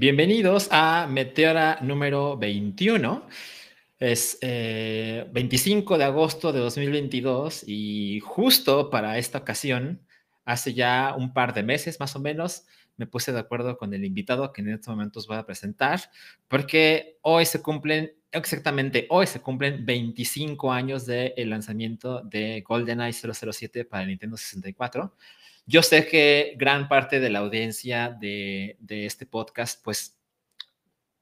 Bienvenidos a Meteora número 21. Es 25 eh, de agosto de 2022 y justo para esta ocasión, hace ya un par de meses más o menos, me puse de acuerdo con el invitado que en estos momentos voy a presentar, porque hoy se cumplen, exactamente hoy se cumplen 25 años del lanzamiento de GoldenEye 007 para Nintendo 64. Yo sé que gran parte de la audiencia de, este podcast, pues,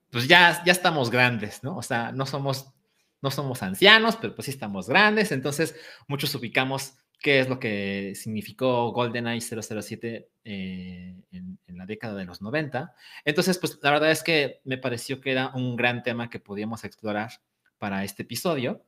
pues ya, ya estamos grandes, ¿no? O sea, no somos, no somos ancianos, pero pues sí estamos grandes, entonces muchos ubicamos qué es lo que significó GoldenEye 007 eh, en, en, la década de los 90. Entonces, pues la verdad es que me pareció que era un gran tema que podíamos explorar para este episodio.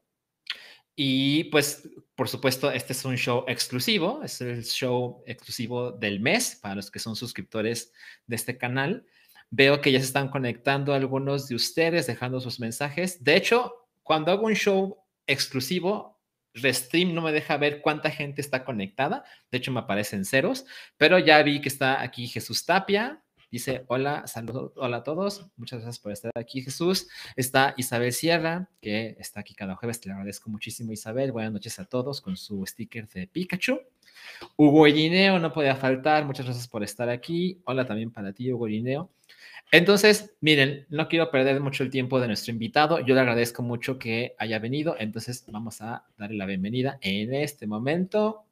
Y pues, por supuesto, este es un show exclusivo, es el show exclusivo del mes para los que son suscriptores de este canal. Veo que ya se están conectando algunos de ustedes, dejando sus mensajes. De hecho, cuando hago un show exclusivo, Restream no me deja ver cuánta gente está conectada. De hecho, me aparecen ceros, pero ya vi que está aquí Jesús Tapia, Dice, hola, saludos, hola a todos, muchas gracias por estar aquí, Jesús. Está Isabel Sierra, que está aquí cada jueves, te le agradezco muchísimo, Isabel. Buenas noches a todos con su sticker de Pikachu. Hugo Irineo no podía faltar, muchas gracias por estar aquí. Hola también para ti, Hugo. Entonces, miren, no quiero perder mucho el tiempo de nuestro invitado. Yo le agradezco mucho que haya venido. Entonces, vamos a darle la bienvenida en este momento.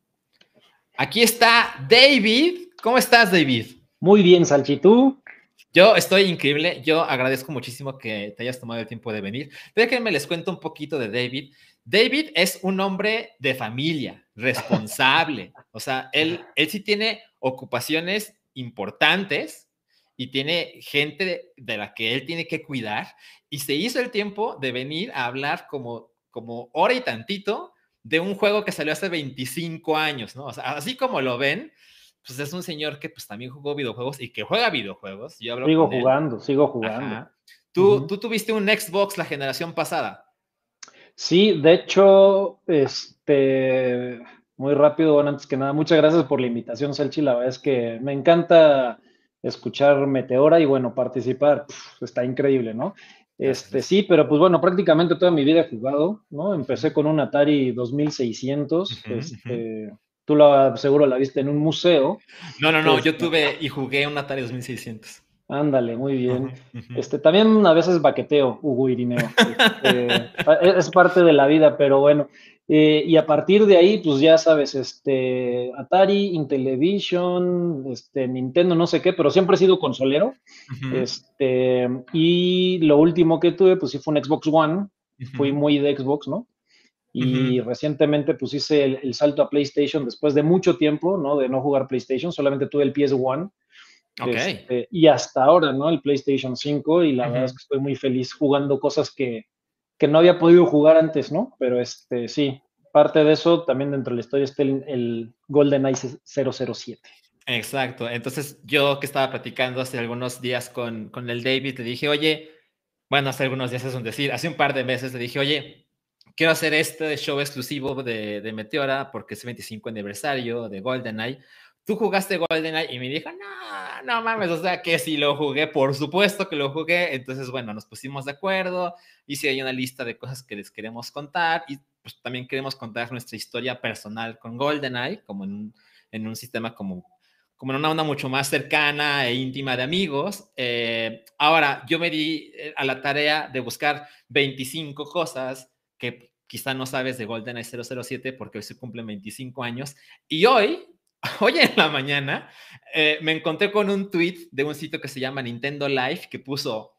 Aquí está David. ¿Cómo estás, David? Muy bien, Salchitú. Yo estoy increíble. Yo agradezco muchísimo que te hayas tomado el tiempo de venir. Déjenme les cuento un poquito de David. David es un hombre de familia, responsable. o sea, él, él sí tiene ocupaciones importantes y tiene gente de la que él tiene que cuidar. Y se hizo el tiempo de venir a hablar como, como hora y tantito de un juego que salió hace 25 años, ¿no? O sea, así como lo ven, pues es un señor que pues también jugó videojuegos y que juega videojuegos. Yo sigo jugando, sigo jugando. ¿Tú, ¿Tú tuviste un Xbox la generación pasada? Sí, de hecho, este, muy rápido, bueno, antes que nada, muchas gracias por la invitación, Selchi. La verdad es que me encanta escuchar Meteora y bueno, participar, está increíble, ¿no? Este, sí, pero pues bueno, prácticamente toda mi vida he jugado, ¿no? Empecé con un Atari 2600, este, Tú la, seguro la viste en un museo. No, no, no, yo este tuve y jugué un Atari 2600. Ándale, muy bien. Este, también a veces baqueteo, Hugo Irineo. Este, es parte de la vida, pero bueno. Eh, y a partir de ahí, pues ya sabes, este, Atari, Intellivision, este, Nintendo, no sé qué, pero siempre he sido consolero. Este, y lo último que tuve, pues sí fue un Xbox One. Fui muy de Xbox, ¿no? Y recientemente pues hice el, salto a PlayStation después de mucho tiempo, ¿no? De no jugar PlayStation, solamente tuve el PS1. Este, y hasta ahora, ¿no? El PlayStation 5 y la verdad es que estoy muy feliz jugando cosas que, que, no había podido jugar antes, ¿no? Pero este, sí, parte de eso también dentro de la historia está el, el GoldenEye 007. Exacto. Entonces yo que estaba platicando hace algunos días con, con el David, le dije, oye, bueno, hace algunos días es un decir, hace un par de meses le dije, oye, quiero hacer este show exclusivo de, de Meteora porque es el 25 aniversario de GoldenEye. Tú jugaste GoldenEye y me dijo, no, no mames, o sea que si lo jugué, por supuesto que lo jugué. Entonces, bueno, nos pusimos de acuerdo, hice ahí una lista de cosas que les queremos contar y pues también queremos contar nuestra historia personal con GoldenEye, como en un, en un sistema como, como en una onda mucho más cercana e íntima de amigos. Eh, ahora, yo me di eh, a la tarea de buscar 25 cosas que quizá no sabes de GoldenEye 007 porque hoy se cumplen 25 años. Y hoy, hoy en la mañana, eh, me encontré con un tweet de un sitio que se llama Nintendo Live que puso,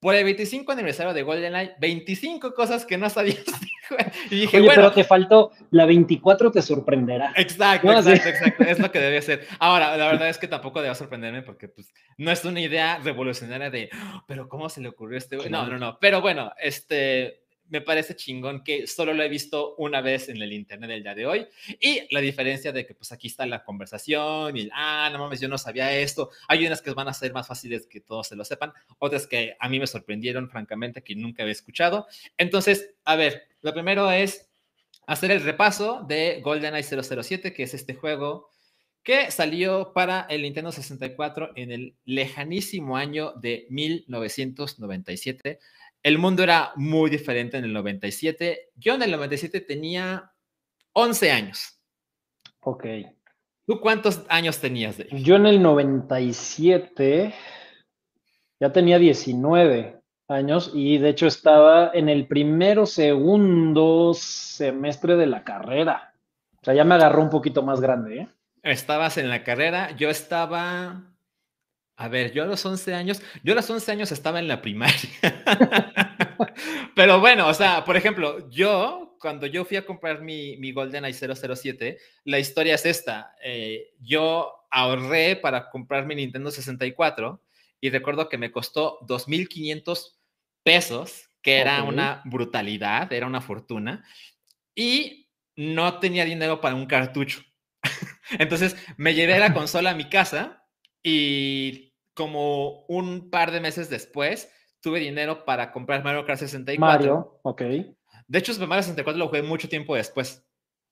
por el 25 aniversario de GoldenEye, 25 cosas que no sabías. y dije, bueno, pero te faltó, la 24 te sorprenderá. Exacto, exacto, exacto, es lo que debe ser. Ahora, la verdad es que tampoco debe sorprenderme porque pues, no es una idea revolucionaria de, oh, pero ¿cómo se le ocurrió este? No, no, no, pero bueno, este me parece chingón que solo lo he visto una vez en el internet del día de hoy. Y la diferencia de que pues aquí está la conversación y, ah, no mames, yo no sabía esto. Hay unas que van a ser más fáciles que todos se lo sepan, otras que a mí me sorprendieron, francamente, que nunca había escuchado. Entonces, a ver, lo primero es hacer el repaso de GoldenEye 007, que es este juego que salió para el Nintendo 64 en el lejanísimo año de 1997. El mundo era muy diferente en el 97. Yo en el 97 tenía 11 años. Ok. ¿Tú cuántos años tenías? Yo en el 97 ya tenía 19 años y de hecho estaba en el primero, segundo semestre de la carrera. O sea, ya me agarró un poquito más grande, ¿eh? Estabas en la carrera, yo estaba, a ver, yo a los 11 años, yo a los 11 años estaba en la primaria. Pero bueno, o sea, por ejemplo, yo, cuando yo fui a comprar mi, mi GoldenEye 007, la historia es esta. Eh, yo ahorré para comprar mi Nintendo 64 y recuerdo que me costó 2.500 pesos, que era una brutalidad, era una fortuna, y no tenía dinero para un cartucho. Entonces me llevé la consola a mi casa y como un par de meses después tuve dinero para comprar Mario Kart 64. Mario, ok. De hecho, Super Mario 64 lo jugué mucho tiempo después.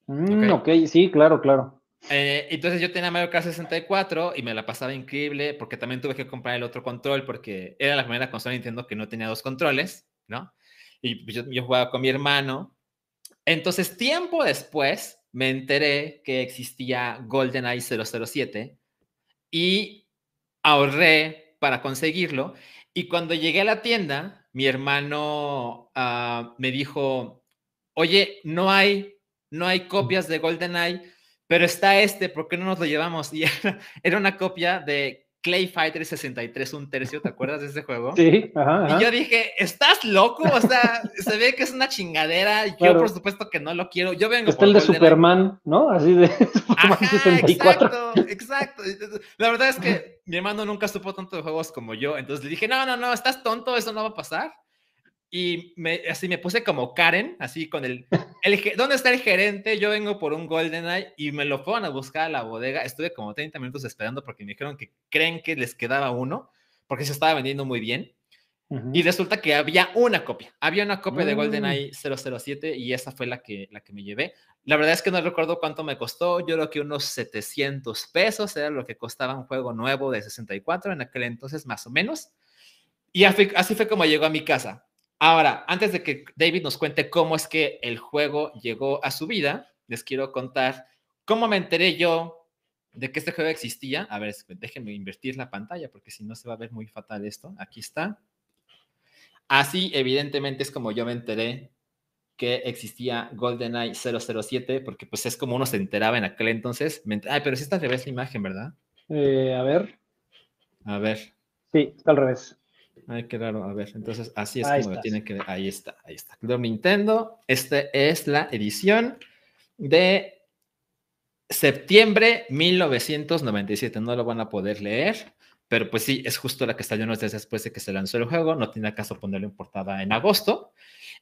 Mm, ok, sí, claro, claro. Eh, entonces yo tenía Mario Kart 64 y me la pasaba increíble porque también tuve que comprar el otro control porque era la primera consola Nintendo que no tenía dos controles, ¿no? Y pues, yo, yo jugaba con mi hermano. Entonces, tiempo después, me enteré que existía GoldenEye 007 y ahorré para conseguirlo. Y cuando llegué a la tienda, mi hermano uh, me dijo, oye, no hay, no hay copias de GoldenEye, pero está este, ¿por qué no nos lo llevamos? Y era, era una copia de Clay Fighter 63, un tercio, ¿te acuerdas de ese juego? Sí, ajá, Y yo dije, ¿estás loco? O sea, se ve que es una chingadera. Yo, por supuesto, que no lo quiero. Yo vengo Está el de Superman, ¿no? Así de Superman 64. Exacto, exacto. La verdad es que mi hermano nunca supo tanto de juegos como yo. Entonces le dije, no, no, no, estás tonto, eso no va a pasar y me, así me puse como Karen, así con el, el, ¿dónde está el gerente? Yo vengo por un GoldenEye y me lo fueron a buscar a la bodega. Estuve como 30 minutos esperando porque me dijeron que creen que les quedaba uno, porque se estaba vendiendo muy bien. Y resulta que había una copia, había una copia de mm. GoldenEye 007 y esa fue la que, la que me llevé. La verdad es que no recuerdo cuánto me costó, yo creo que unos 700 pesos era lo que costaba un juego nuevo de 64 en aquel entonces, más o menos. Y así fue como llegó a mi casa. Ahora, antes de que David nos cuente cómo es que el juego llegó a su vida, les quiero contar cómo me enteré yo de que este juego existía. A ver, déjenme invertir la pantalla porque si no se va a ver muy fatal esto. Aquí está. Así, evidentemente, es como yo me enteré que existía GoldenEye 007, porque pues es como uno se enteraba en aquel entonces. Ay, pero si está al revés la imagen, ¿verdad? Eh, a ver. A ver. Sí, está al revés. Ay, qué raro. A ver, entonces así es como lo tiene que ver. Ahí está, ahí está. Club Nintendo. Esta es la edición de septiembre 1997. No lo van a poder leer, pero pues sí, es justo la que salió unos días después de que se lanzó el juego. No tiene caso ponerlo en portada en agosto.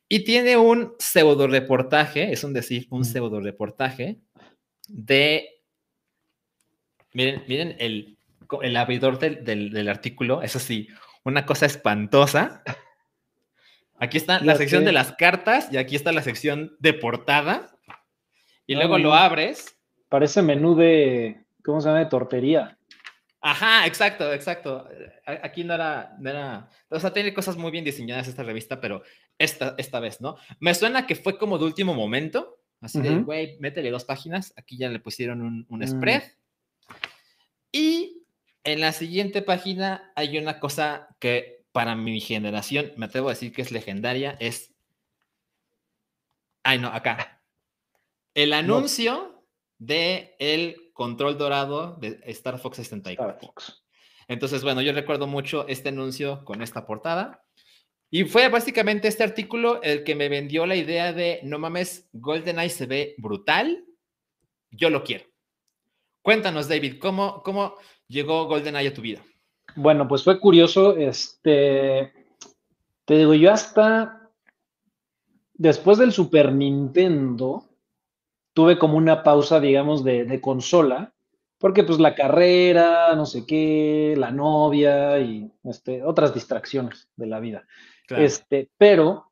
Y tiene un pseudo reportaje, es un decir, un pseudo reportaje de. Miren, miren el, el abridor del, del, del artículo, es así, una cosa espantosa. Aquí está la, sección de las cartas y aquí está la sección de portada. Y luego lo abres. Parece menú de, ¿cómo se llama? De tortería. Ajá, exacto, exacto. Aquí no era, no era, o sea, tiene cosas muy bien diseñadas esta revista, pero esta, esta vez, ¿no? Me suena que fue como de último momento, así de, güey, métele dos páginas, aquí ya le pusieron un, un mm. spread. Y en la siguiente página hay una cosa que para mi generación, me atrevo a decir que es legendaria, es... Ay, no, acá. El anuncio de el control dorado de Star Fox 64. Entonces, bueno, yo recuerdo mucho este anuncio con esta portada. Y fue básicamente este artículo el que me vendió la idea de, no mames, GoldenEye se ve brutal, yo lo quiero. Cuéntanos, David, ¿cómo, cómo, llegó GoldenEye a tu vida? Bueno, pues fue curioso, este, te digo, yo hasta después del Super Nintendo tuve como una pausa, digamos, de, consola, porque pues la carrera, no sé qué, la novia y este, otras distracciones de la vida. Este, pero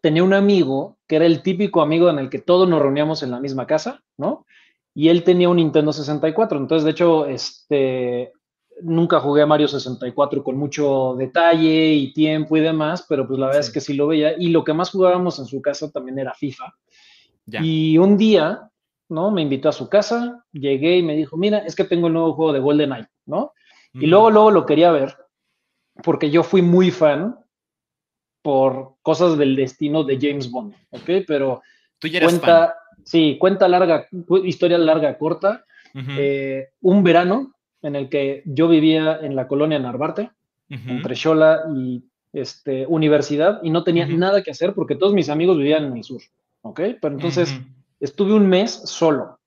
tenía un amigo que era el típico amigo en el que todos nos reuníamos en la misma casa, ¿no? Y él tenía un Nintendo 64. Entonces, de hecho, este, nunca jugué a Mario 64 con mucho detalle y tiempo y demás, pero pues la verdad es que sí lo veía. Y lo que más jugábamos en su casa también era FIFA. Y un día, ¿no? Me invitó a su casa, llegué y me dijo, mira, es que tengo el nuevo juego de GoldenEye, ¿no? Y luego, luego lo quería ver, porque yo fui muy fan por cosas del destino de James Bond, ¿ok? Pero Tú ya cuenta, sí, cuenta larga, historia larga, corta. Eh, un verano en el que yo vivía en la colonia Narvarte, entre Xola y este, universidad, y no tenía nada que hacer porque todos mis amigos vivían en el sur, ¿ok? Pero entonces estuve un mes solo.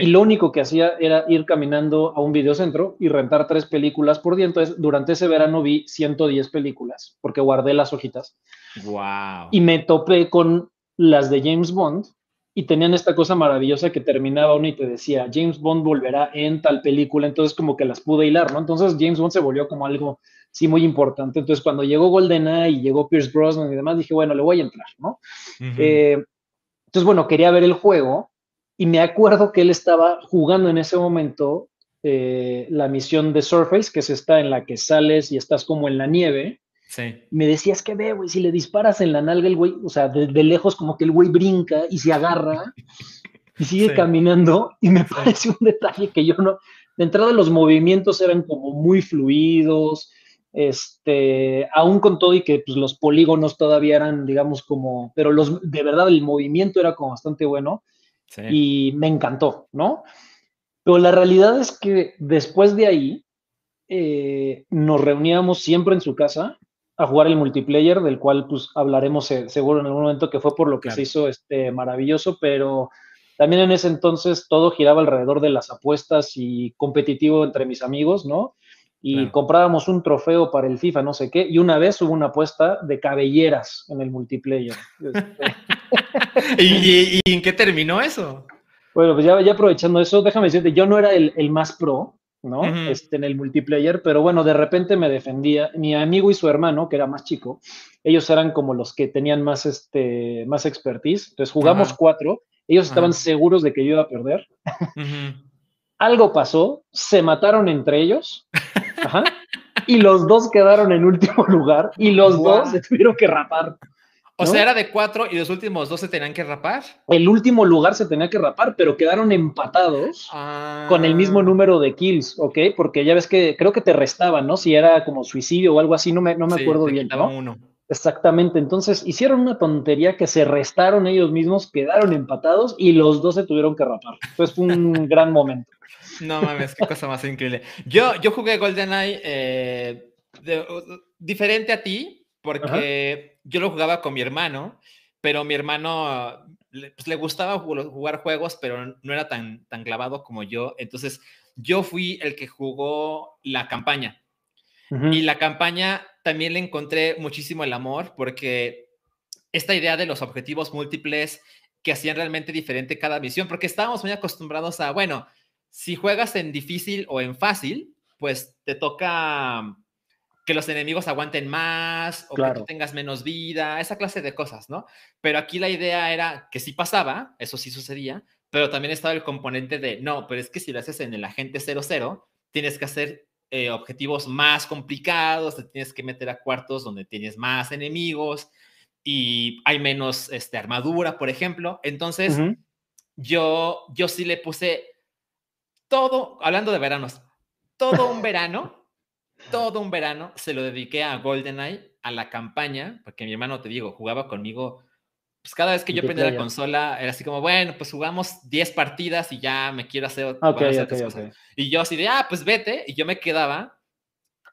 Y lo único que hacía era ir caminando a un videocentro y rentar tres películas por día. Entonces, durante ese verano vi 110 películas porque guardé las hojitas. Wow. Y me topé con las de James Bond y tenían esta cosa maravillosa que terminaba uno y te decía, James Bond volverá en tal película, entonces como que las pude hilar, ¿no? Entonces James Bond se volvió como algo, sí, muy importante. Entonces cuando llegó GoldenEye y llegó Pierce Brosnan y demás, dije, bueno, le voy a entrar, ¿no? Eh, entonces, bueno, quería ver el juego y me acuerdo que él estaba jugando en ese momento eh, la misión de Surface, que es esta en la que sales y estás como en la nieve, me decías que ve, güey, si le disparas en la nalga el güey, o sea, de, lejos como que el güey brinca y se agarra y sigue caminando y me parece un detalle que yo no, de entrada los movimientos eran como muy fluidos, este, aún con todo y que pues, los polígonos todavía eran, digamos, como, pero los, de verdad el movimiento era como bastante bueno y me encantó, ¿no? Pero la realidad es que después de ahí eh, nos reuníamos siempre en su casa a jugar el multiplayer, del cual pues hablaremos seguro en algún momento, que fue por lo que se hizo este maravilloso, pero también en ese entonces todo giraba alrededor de las apuestas y competitivo entre mis amigos, ¿no? Y comprábamos un trofeo para el FIFA, no sé qué, y una vez hubo una apuesta de cabelleras en el multiplayer. ¿Y, en qué terminó eso? Bueno, pues ya, ya aprovechando eso, déjame decirte, yo no era el, el más pro, ¿no? este, en el multiplayer, pero bueno, de repente me defendía. Mi amigo y su hermano, que era más chico, ellos eran como los que tenían más, este, más expertise. Entonces jugamos cuatro, ellos estaban seguros de que yo iba a perder. Algo pasó, se mataron entre ellos, y los dos quedaron en último lugar, y los dos se tuvieron que rapar. O sea, era de cuatro y los últimos dos se tenían que rapar. El último lugar se tenía que rapar, pero quedaron empatados con el mismo ah. número de kills, ¿ok? Porque ya ves que creo que te restaban, ¿no? Si era como suicidio o algo así, no me, no me acuerdo bien. ¿no? Uno. Exactamente, entonces hicieron una tontería que se restaron ellos mismos, quedaron empatados y los dos se tuvieron que rapar. Entonces fue un gran momento. No mames, qué cosa más increíble. Yo, yo jugué GoldenEye eh, diferente a ti, porque yo lo jugaba con mi hermano, pero mi hermano pues, le gustaba jugar juegos, pero no era tan, tan clavado como yo. Entonces, yo fui el que jugó la campaña. Y la campaña también le encontré muchísimo el amor porque esta idea de los objetivos múltiples que hacían realmente diferente cada misión, porque estábamos muy acostumbrados a, bueno, si juegas en difícil o en fácil, pues te toca que los enemigos aguanten más o que tú tengas menos vida, esa clase de cosas, ¿no? Pero aquí la idea era que sí pasaba, eso sí sucedía, pero también estaba el componente de, no, pero es que si lo haces en el agente 00, tienes que hacer eh, objetivos más complicados, te tienes que meter a cuartos donde tienes más enemigos y hay menos este, armadura, por ejemplo. Entonces, yo, yo sí le puse todo, hablando de veranos, todo un verano todo un verano se lo dediqué a GoldenEye, a la campaña, porque mi hermano, te digo, jugaba conmigo. Pues cada vez que yo prendía la consola, era así como, bueno, pues jugamos 10 partidas y ya me quiero hacer, cosas. Y yo así de, ah, pues vete. Y yo me quedaba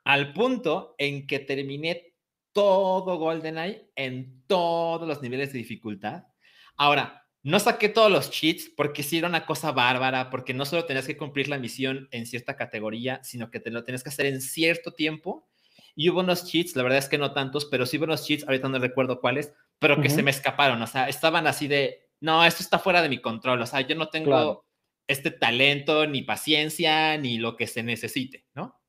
al punto en que terminé todo GoldenEye en todos los niveles de dificultad. Ahora, no saqué todos los cheats porque sí era una cosa bárbara, porque no solo tenías que cumplir la misión en cierta categoría, sino que te lo tenías que hacer en cierto tiempo. Y hubo unos cheats, la verdad es que no tantos, pero sí hubo unos cheats, ahorita no recuerdo cuáles, pero que se me escaparon. O sea, estaban así de, no, esto está fuera de mi control. O sea, yo no tengo este talento, ni paciencia, ni lo que se necesite, ¿no?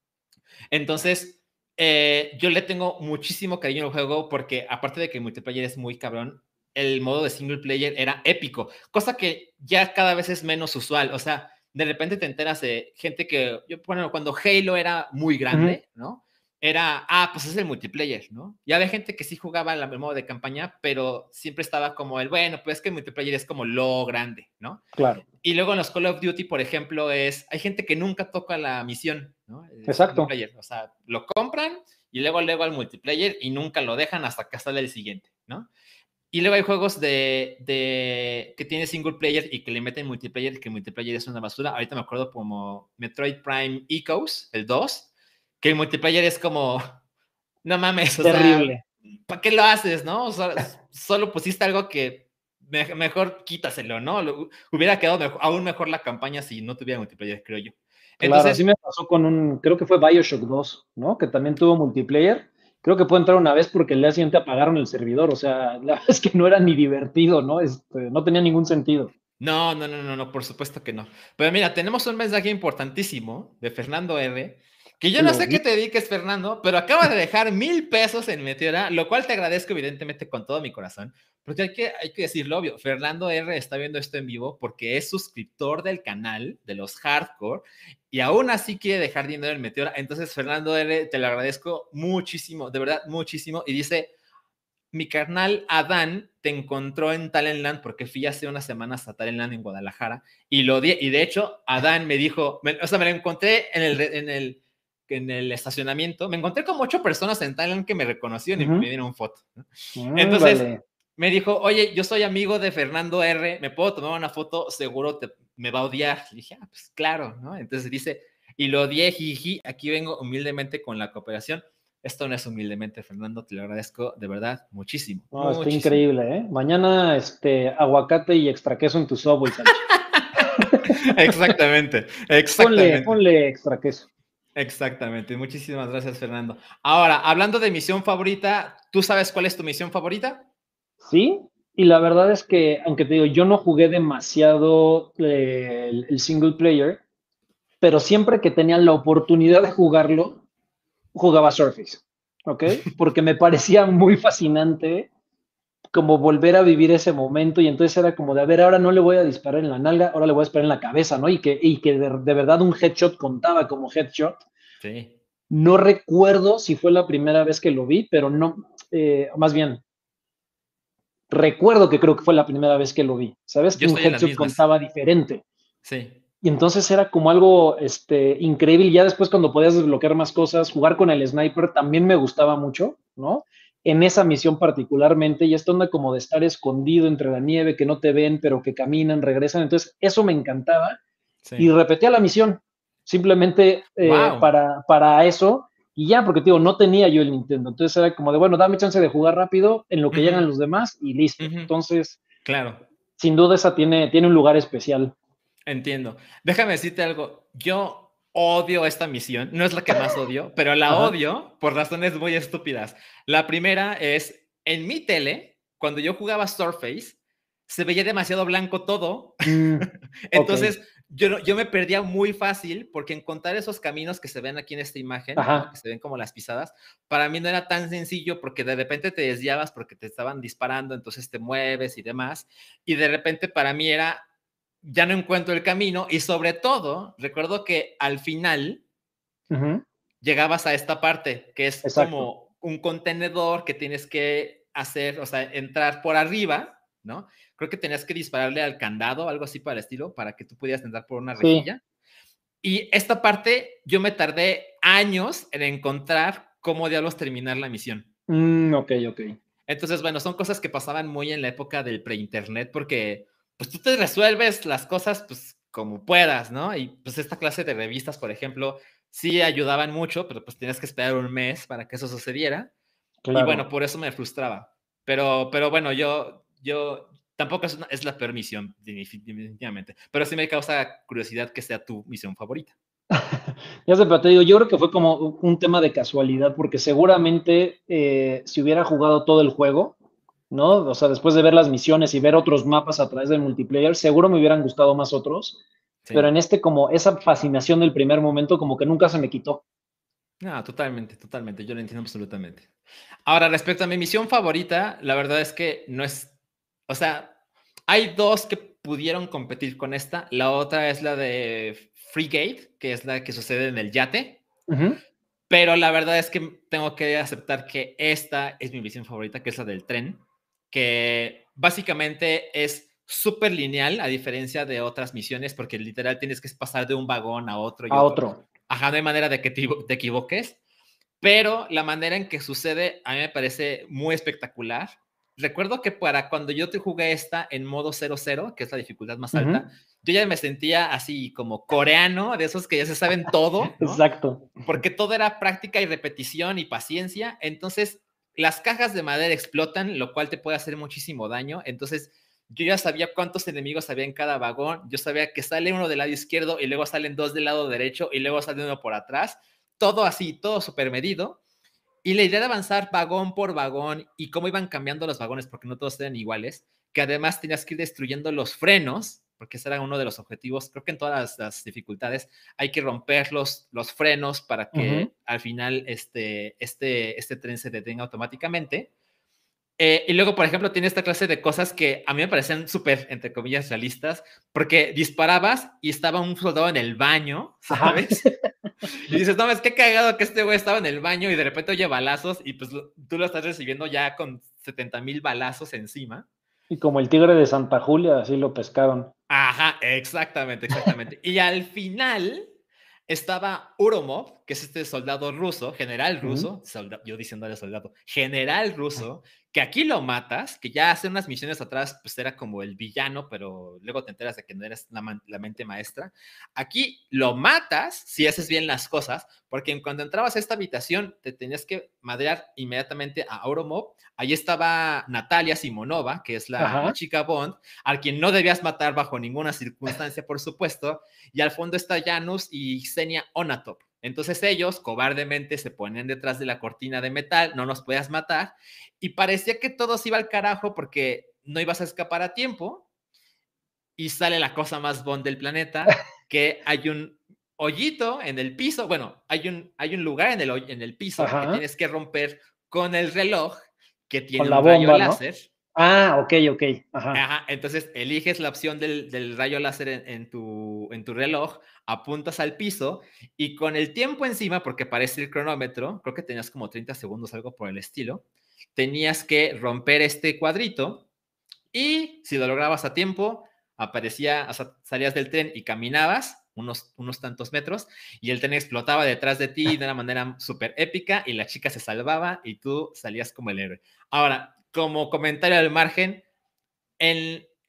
Entonces, eh, yo le tengo muchísimo cariño al juego porque aparte de que el multiplayer es muy cabrón, el modo de single player era épico, cosa que ya cada vez es menos usual. O sea, de repente te enteras de gente que, yo, bueno, cuando Halo era muy grande, ¿no? Era, ah, pues es el multiplayer, ¿no? Ya había gente que sí jugaba el modo de campaña, pero siempre estaba como el, bueno, pues que el multiplayer es como lo grande, ¿no? Claro. Y luego en los Call of Duty, por ejemplo, es, hay gente que nunca toca la misión, ¿no? Exacto. O sea, lo compran y luego luego al multiplayer y nunca lo dejan hasta que sale el siguiente, ¿no? Y luego hay juegos de, de, que tiene single player y que le meten multiplayer, que multiplayer es una basura. Ahorita me acuerdo como Metroid Prime Echoes, el 2, que el multiplayer es como, no mames, terrible. ¿Para qué lo haces, no? Solo, pusiste algo que mejor quítaselo, ¿no? hubiera quedado aún mejor la campaña si no tuviera multiplayer, creo yo. Entonces, claro, así me pasó con un, creo que fue Bioshock 2, ¿no? Que también tuvo multiplayer creo que puedo entrar una vez porque el día siguiente apagaron el servidor, o sea, la verdad es que no era ni divertido, ¿no? Este, no tenía ningún sentido. No, no, no, no, no, por supuesto que no. Pero mira, tenemos un mensaje importantísimo de Fernando R. Que yo no sé qué te dediques, Fernando, pero acaba de dejar mil pesos en Meteora, lo cual te agradezco evidentemente con todo mi corazón, porque hay que, hay que decirlo obvio, Fernando R está viendo esto en vivo porque es suscriptor del canal de los hardcore y aún así quiere dejar dinero en Meteora. Entonces, Fernando R, te lo agradezco muchísimo, de verdad, muchísimo. Y dice, mi carnal Adán te encontró en Talentland porque fui hace unas semanas a Talentland en Guadalajara y lo di, y de hecho Adán me dijo, o sea, me lo encontré en el, en el, en el estacionamiento, me encontré como ocho personas en Talentland que me reconocieron y me dieron foto. Entonces, me dijo, oye, yo soy amigo de Fernando R, ¿me puedo tomar una foto? Seguro te, me va a odiar. Le dije, ah, pues claro, ¿no? Entonces dice, y lo odié, jiji, aquí vengo humildemente con la cooperación. Esto no es humildemente, Fernando, te lo agradezco de verdad muchísimo. No, está increíble, ¿eh? Mañana, este, aguacate y extra queso en tu Subway, Exactamente, exactamente. Ponle, ponle extra queso. Exactamente, muchísimas gracias, Fernando. Ahora, hablando de misión favorita, ¿tú sabes cuál es tu misión favorita? Sí, y la verdad es que, aunque te digo, yo no jugué demasiado eh, el, single player, pero siempre que tenía la oportunidad de jugarlo, jugaba Surface, ¿ok? Porque me parecía muy fascinante como volver a vivir ese momento y entonces era como de, a ver, ahora no le voy a disparar en la nalga, ahora le voy a disparar en la cabeza, ¿no? Y que, y que de, verdad un headshot contaba como headshot. Sí. No recuerdo si fue la primera vez que lo vi, pero no, eh, más bien, recuerdo que creo que fue la primera vez que lo vi, ¿sabes? Que un headshot contaba diferente. Sí. Y entonces era como algo este, increíble. Ya después cuando podías desbloquear más cosas, jugar con el sniper también me gustaba mucho, ¿no? En esa misión particularmente, y esta onda como de estar escondido entre la nieve, que no te ven, pero que caminan, regresan. Entonces, eso me encantaba. Y repetía la misión, simplemente eh, para, para eso. Y ya, porque digo, no tenía yo el Nintendo. Entonces era como de, bueno, dame chance de jugar rápido en lo que llegan los demás y listo. Entonces, claro. Sin duda esa tiene, tiene un lugar especial. Entiendo. Déjame decirte algo. Yo odio esta misión. No es la que más odio, pero la odio por razones muy estúpidas. La primera es, en mi tele, cuando yo jugaba Surface, se veía demasiado blanco todo. Mm, Entonces, yo, me perdía muy fácil porque encontrar esos caminos que se ven aquí en esta imagen, que se ven como las pisadas, para mí no era tan sencillo porque de repente te desviabas porque te estaban disparando, entonces te mueves y demás. Y de repente para mí era, ya no encuentro el camino y sobre todo, recuerdo que al final llegabas a esta parte, que es como un contenedor que tienes que hacer, o sea, entrar por arriba, ¿no? creo que tenías que dispararle al candado, algo así para el estilo, para que tú pudieras entrar por una rejilla. Y esta parte yo me tardé años en encontrar cómo diablos terminar la misión. Mm, ok, ok. Entonces, bueno, son cosas que pasaban muy en la época del pre-internet porque pues tú te resuelves las cosas pues como puedas, ¿no? Y pues esta clase de revistas, por ejemplo, sí ayudaban mucho, pero pues tenías que esperar un mes para que eso sucediera. Y bueno, por eso me frustraba. Pero, pero bueno, yo, yo, Tampoco es, la peor misión, definitivamente. Pero sí me causa curiosidad que sea tu misión favorita. ya sé, pero te digo, yo creo que fue como un tema de casualidad, porque seguramente eh, si hubiera jugado todo el juego, ¿no? O sea, después de ver las misiones y ver otros mapas a través del multiplayer, seguro me hubieran gustado más otros. Pero en este, como esa fascinación del primer momento, como que nunca se me quitó. No, totalmente, totalmente. Yo lo entiendo absolutamente. Ahora, respecto a mi misión favorita, la verdad es que no es o sea, hay dos que pudieron competir con esta. La otra es la de Freegate, que es la que sucede en el yate. Pero la verdad es que tengo que aceptar que esta es mi visión favorita, que es la del tren, que básicamente es súper lineal a diferencia de otras misiones, porque literal tienes que pasar de un vagón a otro. Y a otro. Ajá, no hay manera de que te, equivoques, pero la manera en que sucede a mí me parece muy espectacular. Recuerdo que para cuando yo te jugué esta en modo 00, que es la dificultad más alta, yo ya me sentía así como coreano, de esos que ya se saben todo. Exacto. Porque todo era práctica y repetición y paciencia. Entonces, las cajas de madera explotan, lo cual te puede hacer muchísimo daño. Entonces, yo ya sabía cuántos enemigos había en cada vagón. Yo sabía que sale uno del lado izquierdo y luego salen dos del lado derecho y luego sale uno por atrás. Todo así, todo súper medido. Y la idea de avanzar vagón por vagón y cómo iban cambiando los vagones, porque no todos eran iguales, que además tenías que ir destruyendo los frenos porque ese era uno de los objetivos. Creo que en todas las, dificultades hay que romper los, los frenos para que al final este, este, este tren se detenga automáticamente. Eh, y luego, por ejemplo, tiene esta clase de cosas que a mí me parecen súper, entre comillas, realistas, porque disparabas y estaba un soldado en el baño, ¿sabes? y dices, no, es que cagado que este güey estaba en el baño y de repente oye balazos y pues tú lo estás recibiendo ya con 70 mil balazos encima. Y como el tigre de Santa Julia, así lo pescaron. Ajá, exactamente, exactamente. y al final estaba Uromov, que es este soldado ruso, general ruso, yo diciéndole soldado, general ruso, que aquí lo matas, que ya hace unas misiones atrás, pues era como el villano, pero luego te enteras de que no eres la, mente maestra. Aquí lo matas si haces bien las cosas, porque cuando entrabas a esta habitación te tenías que madrear inmediatamente a Auromov. Ahí estaba Natalia Simonova, que es la, chica Bond, a quien no debías matar bajo ninguna circunstancia, por supuesto. Y al fondo está Janus y Xenia Onatop. Entonces ellos cobardemente se ponen detrás de la cortina de metal, no nos puedas matar, y parecía que todo se iba al carajo porque no ibas a escapar a tiempo, y sale la cosa más bond del planeta, que hay un hoyito en el piso, bueno, hay un, hay un lugar en el, en el piso que tienes que romper con el reloj que tiene un rayo láser. Ah, ok, ok. Ajá. Entonces eliges la opción del, rayo láser en, tu, en tu reloj, apuntas al piso y con el tiempo encima, porque parece el cronómetro, creo que tenías como 30 segundos, algo por el estilo, tenías que romper este cuadrito y si lo lograbas a tiempo, aparecía, salías del tren y caminabas unos, unos tantos metros y el tren explotaba detrás de ti de una manera súper épica y la chica se salvaba y tú salías como el héroe. Ahora, como comentario al margen,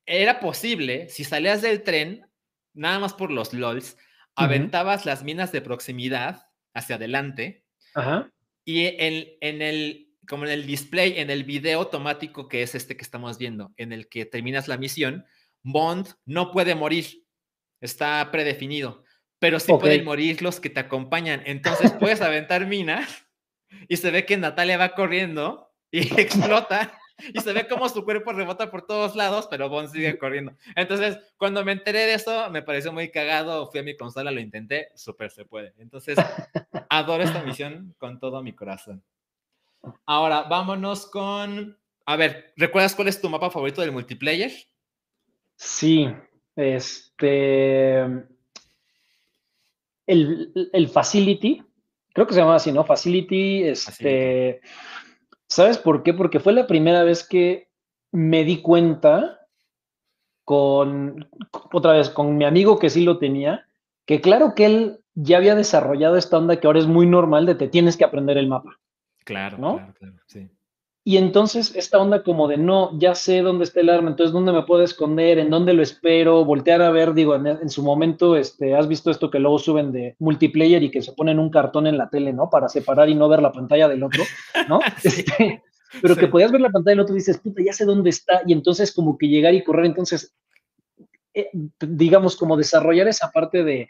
era posible, si salías del tren, nada más por los LOLs, aventabas las minas de proximidad hacia adelante y en, en, el, como en el display, en el video automático que es este que estamos viendo, en el que terminas la misión, Bond no puede morir, está predefinido, pero sí pueden morir los que te acompañan. Entonces puedes aventar minas y se ve que Natalia va corriendo y explota y se ve como su cuerpo rebota por todos lados, pero Bond sigue corriendo. Entonces, cuando me enteré de eso, me pareció muy cagado, fui a mi consola, lo intenté, súper se puede. Entonces, adoro esta misión con todo mi corazón. Ahora, vámonos con... A ver, ¿recuerdas cuál es tu mapa favorito del multiplayer? Sí, este... El, el Facility, creo que se llama así, ¿no? Facility, este... ¿Sabes por qué? Porque fue la primera vez que me di cuenta con, otra vez, con mi amigo que sí lo tenía, que claro que él ya había desarrollado esta onda que ahora es muy normal de te tienes que aprender el mapa. Claro, ¿no? claro, claro, sí. Y entonces esta onda como de no, ya sé dónde está el arma, entonces dónde me puedo esconder, en dónde lo espero, voltear a ver, digo, en, su momento, este, has visto esto que luego suben de multiplayer y que se ponen un cartón en la tele, ¿no? Para separar y no ver la pantalla del otro, ¿no? Este, pero que podías ver la pantalla del otro y dices, puta, ya sé dónde está, y entonces como que llegar y correr, entonces, eh, digamos, como desarrollar esa parte de,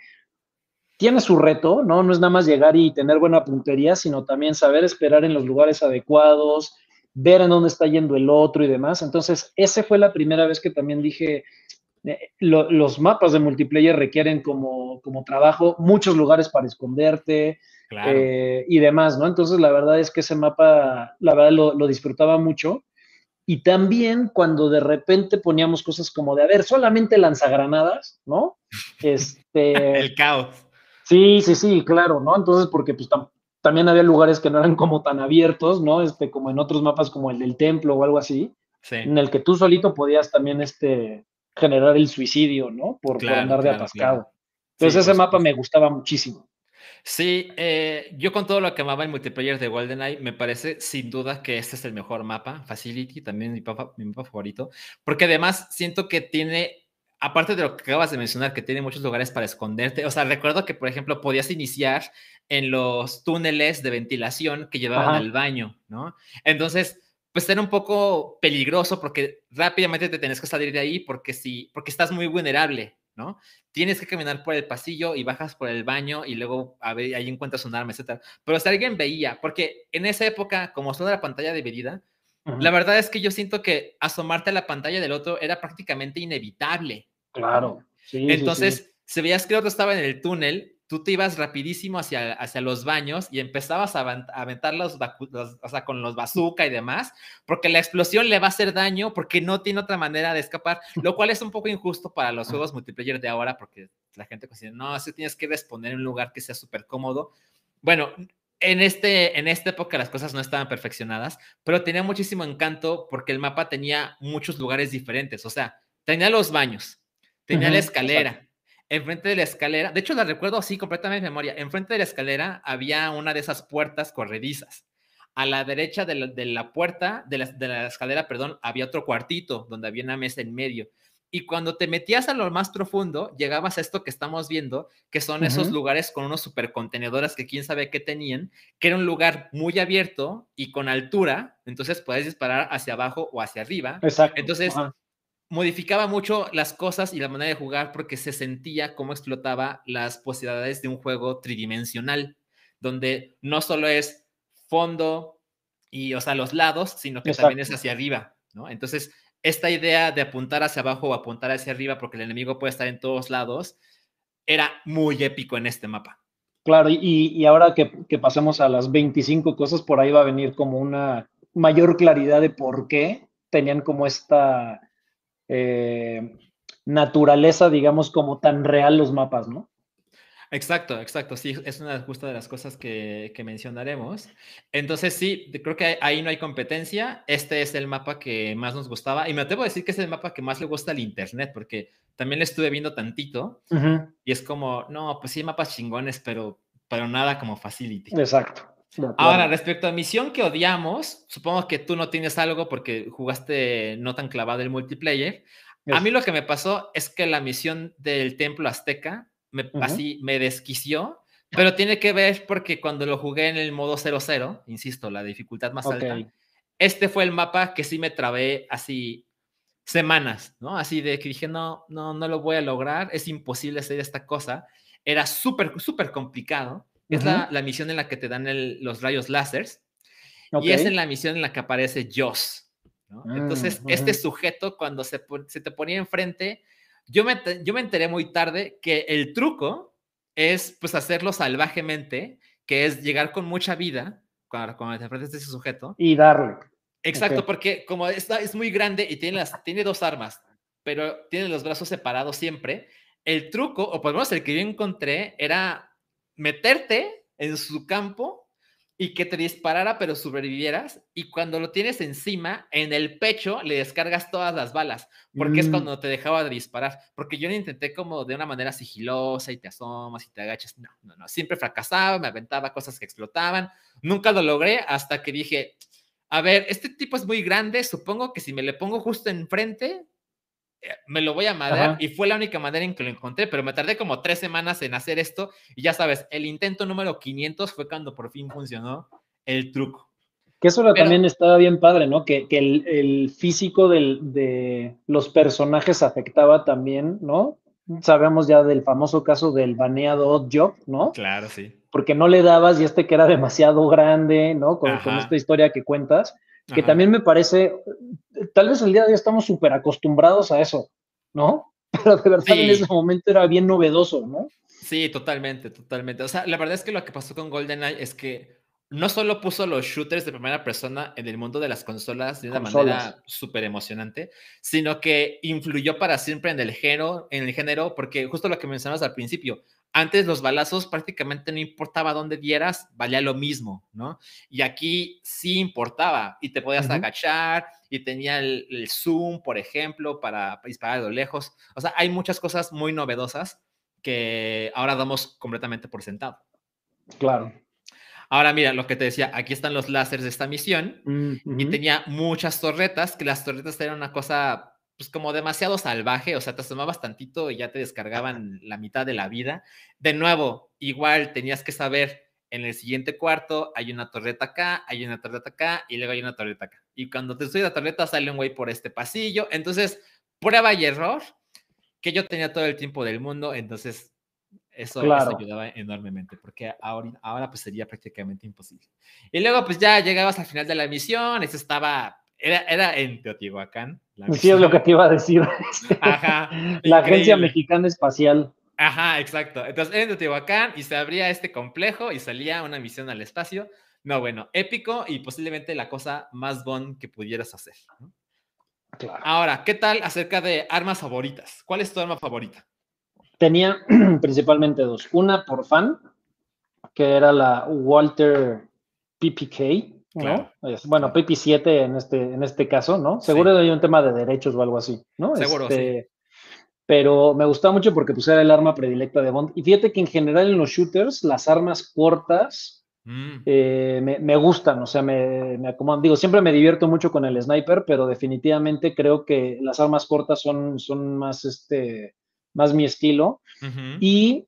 tiene su reto, ¿no? No es nada más llegar y tener buena puntería, sino también saber esperar en los lugares adecuados, ver en dónde está yendo el otro y demás. Entonces, esa fue la primera vez que también dije, eh, los mapas de multiplayer requieren como, como trabajo muchos lugares para esconderte eh, y demás, ¿no? Entonces, la verdad es que ese mapa, la verdad, lo, disfrutaba mucho. y también cuando de repente poníamos cosas como de, a ver, solamente lanzagranadas, ¿no? Este... El caos. Sí, sí, sí, claro, ¿no? Entonces, porque pues también había lugares que no eran como tan abiertos, ¿no? Este, como en otros mapas como el del templo o algo así, en el que tú solito podías también este, generar el suicidio, ¿no? Por, andar de atascado. Entonces ese mapa me gustaba muchísimo. Sí, eh, yo con todo lo que amaba el multiplayer de GoldenEye, me parece sin duda que este es el mejor mapa, Facility, también mi mapa, mi mapa favorito, porque además siento que tiene, aparte de lo que acabas de mencionar, que tiene muchos lugares para esconderte, o sea, recuerdo que, por ejemplo, podías iniciar en los túneles de ventilación que llevaban al baño, ¿no? Entonces, pues era un poco peligroso porque rápidamente te tenés que salir de ahí porque sí, porque estás muy vulnerable, ¿no? Tienes que caminar por el pasillo y bajas por el baño y luego a ver, ahí encuentras un arma, etc. Pero si alguien veía, porque en esa época, como toda la pantalla dividida, la verdad es que yo siento que asomarte a la pantalla del otro era prácticamente inevitable. Claro. Entonces, si veías que el otro estaba en el túnel, tú te ibas rapidísimo hacia, hacia los baños y empezabas a aventar los, o sea, con los bazooka y demás, porque la explosión le va a hacer daño porque no tiene otra manera de escapar, lo cual es un poco injusto para los juegos multiplayer de ahora porque la gente considera, no, si tienes que responder en un lugar que sea súper cómodo. Bueno, en, este, en esta época las cosas no estaban perfeccionadas, pero tenía muchísimo encanto porque el mapa tenía muchos lugares diferentes, o sea, tenía los baños, tenía la escalera enfrente de la escalera, de hecho la recuerdo así completamente de memoria, enfrente de la escalera había una de esas puertas corredizas. A la derecha de la, puerta, de la, escalera, perdón, había otro cuartito donde había una mesa en medio. Y cuando te metías a lo más profundo, llegabas a esto que estamos viendo, que son esos lugares con unos supercontenedores que quién sabe qué tenían, que era un lugar muy abierto y con altura, entonces puedes disparar hacia abajo o hacia arriba. Exacto. Entonces, modificaba mucho las cosas y la manera de jugar porque se sentía cómo explotaba las posibilidades de un juego tridimensional, donde no solo es fondo y, o sea, los lados, sino que también es hacia arriba, ¿no? Entonces, esta idea de apuntar hacia abajo o apuntar hacia arriba porque el enemigo puede estar en todos lados, era muy épico en este mapa. Claro, y, ahora que, que pasemos a las 25 cosas, por ahí va a venir como una mayor claridad de por qué tenían como esta eh, naturaleza, digamos, como tan real los mapas, ¿no? Exacto, exacto. Sí, es una justa de las cosas que, mencionaremos. Entonces, sí, creo que ahí no hay competencia. Este es el mapa que más nos gustaba. Y me atrevo a decir que es el mapa que más le gusta al Internet, porque también le estuve viendo tantito. Y es como, no, pues sí, mapas chingones, pero, pero nada como Facility. Exacto. Ahora, respecto a misión que odiamos, supongo que tú no tienes algo porque jugaste no tan clavado el multiplayer. A mí lo que me pasó es que la misión del templo azteca me, así me desquició, pero tiene que ver porque cuando lo jugué en el modo 00, insisto, la dificultad más alta, este fue el mapa que sí me trabé así semanas, ¿no? Así de que dije, no, no, no lo voy a lograr, es imposible hacer esta cosa. Era súper, súper complicado. Es la, misión en la que te dan los rayos láseres. Y es en la misión en la que aparece Joss. Entonces, mm, este sujeto, cuando se, te ponía enfrente, yo me, yo me enteré muy tarde que el truco es pues hacerlo salvajemente, que es llegar con mucha vida cuando, cuando te enfrentas a ese sujeto. Y darle. Exacto, porque como está, es muy grande y tiene, las, tiene dos armas, pero tiene los brazos separados siempre, el truco, o por lo menos el que yo encontré, era meterte en su campo y que te disparara pero sobrevivieras y cuando lo tienes encima, en el pecho, le descargas todas las balas, porque es mm. cuando te dejaba de disparar, porque yo lo intenté como de una manera sigilosa y te asomas y te agachas, no, no, no, siempre fracasaba, me aventaba cosas que explotaban, nunca lo logré hasta que dije, a ver, este tipo es muy grande, supongo que si me le pongo justo enfrente, me lo voy a madrear y fue la única manera en que lo encontré, pero me tardé como tres semanas en hacer esto y ya sabes, el intento número 500 fue cuando por fin funcionó el truco. Que eso también estaba bien padre, ¿no? Que, que el, físico de los personajes afectaba también, ¿no? Sabemos ya del famoso caso del baneado Odd Job, ¿no? Claro, sí. Porque no le dabas y este que era demasiado grande, ¿no? Con, con esta historia que cuentas que también me parece, tal vez el día de hoy estamos súper acostumbrados a eso, ¿no? Pero de verdad en ese momento era bien novedoso, ¿no? Sí, totalmente, totalmente. O sea, la verdad es que lo que pasó con GoldenEye es que no solo puso los shooters de primera persona en el mundo de las consolas de una manera súper emocionante, sino que influyó para siempre en el género, en el género, porque justo lo que mencionabas al principio, antes los balazos prácticamente no importaba dónde dieras, valía lo mismo, ¿no? Y aquí sí importaba y te podías agachar y tenía el, el, zoom, por ejemplo, para disparar de lo lejos. O sea, hay muchas cosas muy novedosas que ahora damos completamente por sentado. Claro. Ahora mira, lo que te decía, aquí están los láseres de esta misión mm, y tenía muchas torretas, que las torretas eran una cosa pues como demasiado salvaje, o sea, te asomabas tantito y ya te descargaban la mitad de la vida. De nuevo, igual tenías que saber, en el siguiente cuarto hay una torreta acá, hay una torreta acá y luego hay una torreta acá. Y cuando te subes la torreta sale un güey por este pasillo. Entonces, prueba y error, que yo tenía todo el tiempo del mundo, entonces eso, ayudaba enormemente, porque ahora, ahora pues sería prácticamente imposible. Y luego pues ya llegabas al final de la misión, eso estaba, era, era en Teotihuacán. Sí, es lo que te iba a decir. Ajá. la Agencia Mexicana Espacial. Ajá, exacto. Entonces en Teotihuacán y se abría este complejo y salía una misión al espacio. No, bueno, épico y posiblemente la cosa más bon que pudieras hacer. Claro. Ahora, ¿qué tal acerca de armas favoritas? ¿Cuál es tu arma favorita? tenía principalmente dos. Una por fan, que era la Walter PPK, ¿no? Bueno, PP7 en este, en este caso, ¿no? Seguro hay un tema de derechos o algo así, ¿no? Seguro, este, Pero me gustaba mucho porque pues, era el arma predilecta de Bond. Y fíjate que en general en los shooters, las armas cortas mm. eh, me, gustan, o sea, me, me acomodan. Digo, siempre me divierto mucho con el sniper, pero definitivamente creo que las armas cortas son, son más, este, más mi estilo. Y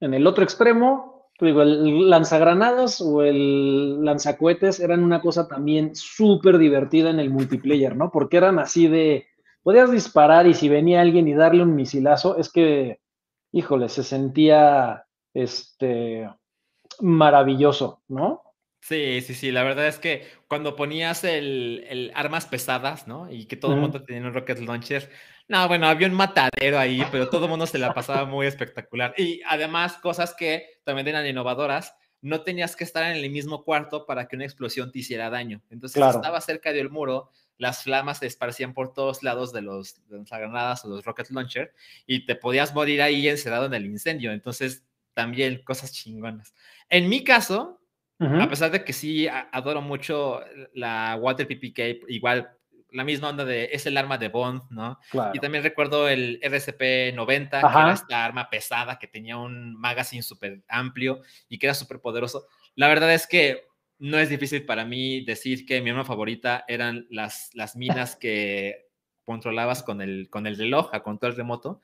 en el otro extremo, digo, el lanzagranadas o el lanzacohetes eran una cosa también súper divertida en el multiplayer, ¿no? Porque eran así de, podías disparar y si venía alguien y darle un misilazo, es que, híjole, se sentía, este, maravilloso, ¿no? Sí, sí, sí, la verdad es que cuando ponías el, armas pesadas, ¿no? Y que todo el mundo tenía un rocket launcher, no, bueno, había un matadero ahí, pero todo el mundo se la pasaba muy espectacular. Y además, cosas que también eran innovadoras, no tenías que estar en el mismo cuarto para que una explosión te hiciera daño. Entonces, estaba cerca del muro, las flamas se esparcían por todos lados de los granadas o los rocket launcher y te podías morir ahí encerrado en el incendio. Entonces, también cosas chingonas. En mi caso, a pesar de que sí adoro mucho la Water PPK, igual la misma onda de, es el arma de Bond, ¿no? Y también recuerdo el RCP-90, que era esta arma pesada que tenía un magazine súper amplio y que era súper poderoso. La verdad es que no es difícil para mí decir que mi arma favorita eran las, las minas que controlabas con el, con el reloj a control remoto.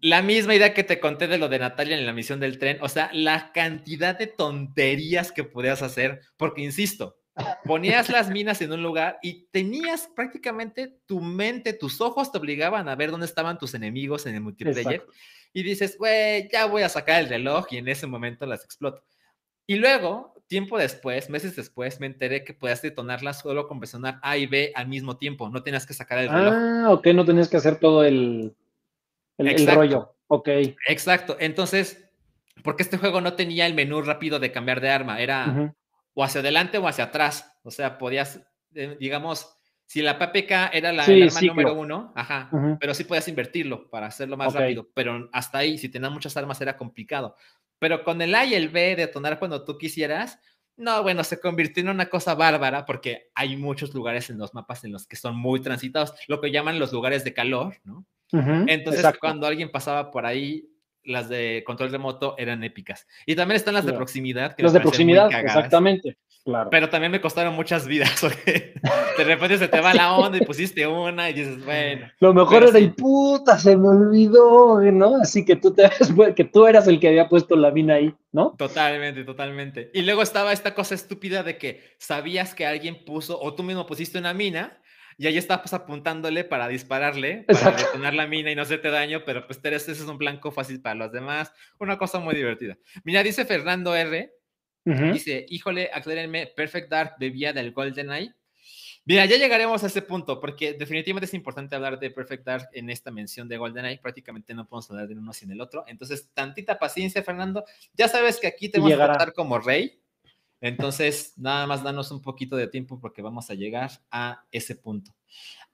La misma idea que te conté de lo de Natalia en la misión del tren, o sea, la cantidad de tonterías que podías hacer, porque insisto, ponías las minas en un lugar y tenías prácticamente tu mente, tus ojos te obligaban a ver dónde estaban tus enemigos en el multiplayer. Y dices, güey, ya voy a sacar el reloj y en ese momento las exploto. Y luego, tiempo después, meses después, me enteré que podías detonarlas solo con presionar A y B al mismo tiempo. No tenías que sacar el reloj. Ah, ok, no tenías que hacer todo el, el, rollo. Ok. Exacto. Entonces, porque este juego no tenía el menú rápido de cambiar de arma, era o hacia adelante o hacia atrás. O sea, podías, eh, digamos, si la PPK era la arma número uno, ajá, pero sí podías invertirlo para hacerlo más rápido. Pero hasta ahí, si tenías muchas armas, era complicado. Pero con el A y el B, detonar cuando tú quisieras, no, bueno, se convirtió en una cosa bárbara porque hay muchos lugares en los mapas en los que son muy transitados, lo que llaman los lugares de calor, ¿no? Entonces, cuando alguien pasaba por ahí, las de control remoto eran épicas. Y también están las de proximidad. Que las de proximidad, exactamente. Claro. Pero también me costaron muchas vidas, de repente se te va la onda y pusiste una y dices, bueno. Lo mejor era, y puta, se me olvidó, ¿no? Así que tú, te, que tú eras el que había puesto la mina ahí, ¿no? Totalmente, totalmente. Y luego estaba esta cosa estúpida de que sabías que alguien puso, o tú mismo pusiste una mina, y ahí estás pues, apuntándole para dispararle, para detonar la mina y no hacerte daño, pero pues ese es un blanco fácil para los demás. Una cosa muy divertida. Mira, dice Fernando R. Dice, híjole, aclárenme, Perfect Dark bebía del GoldenEye. Mira, ya llegaremos a ese punto, porque definitivamente es importante hablar de Perfect Dark en esta mención de GoldenEye. Prácticamente no podemos hablar de uno sin el otro. Entonces, tantita paciencia, Fernando. Ya sabes que aquí te vamos a tratar como rey Entonces, nada más danos un poquito de tiempo porque vamos a llegar a ese punto.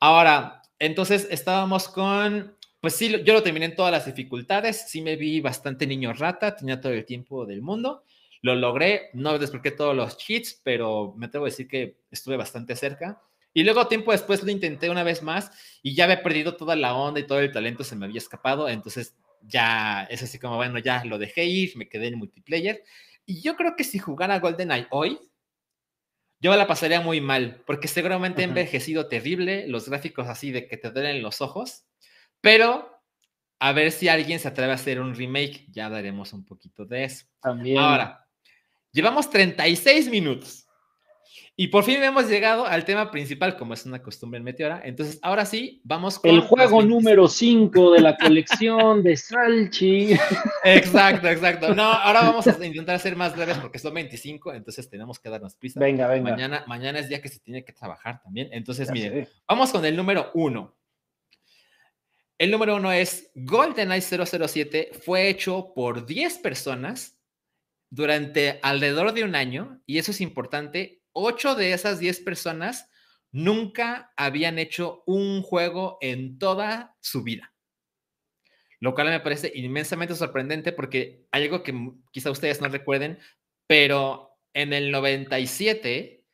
Ahora, entonces estábamos con, pues sí, yo lo terminé en todas las dificultades, sí me vi bastante niño rata, tenía todo el tiempo del mundo, lo logré, no desbloqueé todos los cheats, pero me atrevo a decir que estuve bastante cerca. Y luego tiempo después lo intenté una vez más y ya había perdido toda la onda y todo el talento se me había escapado, entonces ya es así como, bueno, ya lo dejé ir, me quedé en multiplayer. Y yo creo que si jugara GoldenEye hoy, yo la pasaría muy mal, porque seguramente he envejecido terrible, los gráficos así de que te duelen los ojos, pero a ver si alguien se atreve a hacer un remake, ya daremos un poquito de eso. También. Ahora, llevamos 36 minutos. Y por fin hemos llegado al tema principal, como es una costumbre en Meteora. Entonces, ahora sí, vamos con. El juego número 5 de la colección de Salchi. Exacto, exacto. No, ahora vamos a intentar ser más breves porque son 25, entonces tenemos que darnos prisa. Venga, venga. Mañana, mañana es día que se tiene que trabajar también. Entonces, miren, vamos con el número 1. El número 1 es GoldenEye 007. Fue hecho por 10 personas durante alrededor de un año, y eso es importante ocho de esas diez personas nunca habían hecho un juego en toda su vida. Lo cual me parece inmensamente sorprendente porque algo que quizá ustedes no recuerden, pero en el 97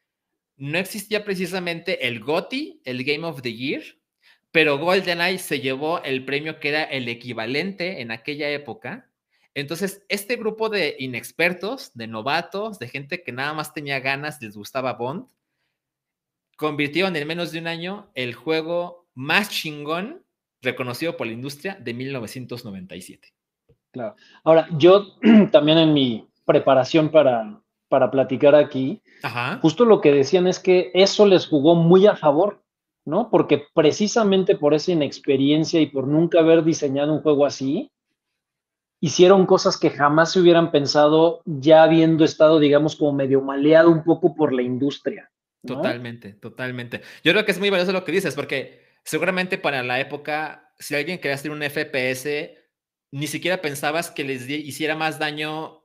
no existía precisamente el GOTY, el Game of the Year, pero GoldenEye se llevó el premio que era el equivalente en aquella época entonces, este grupo de inexpertos, de novatos, de gente que nada más tenía ganas, les gustaba Bond, convirtieron en menos de un año el juego más chingón reconocido por la industria de 1997. Claro. Ahora, yo también en mi preparación para, para platicar aquí, justo lo que decían es que eso les jugó muy a favor, ¿no? Porque precisamente por esa inexperiencia y por nunca haber diseñado un juego así, hicieron cosas que jamás se hubieran pensado ya habiendo estado, digamos, como medio maleado un poco por la industria. Totalmente, totalmente. Yo creo que es muy valioso lo que dices, porque seguramente para la época, si alguien quería hacer un FPS, ni siquiera pensabas que les hiciera más daño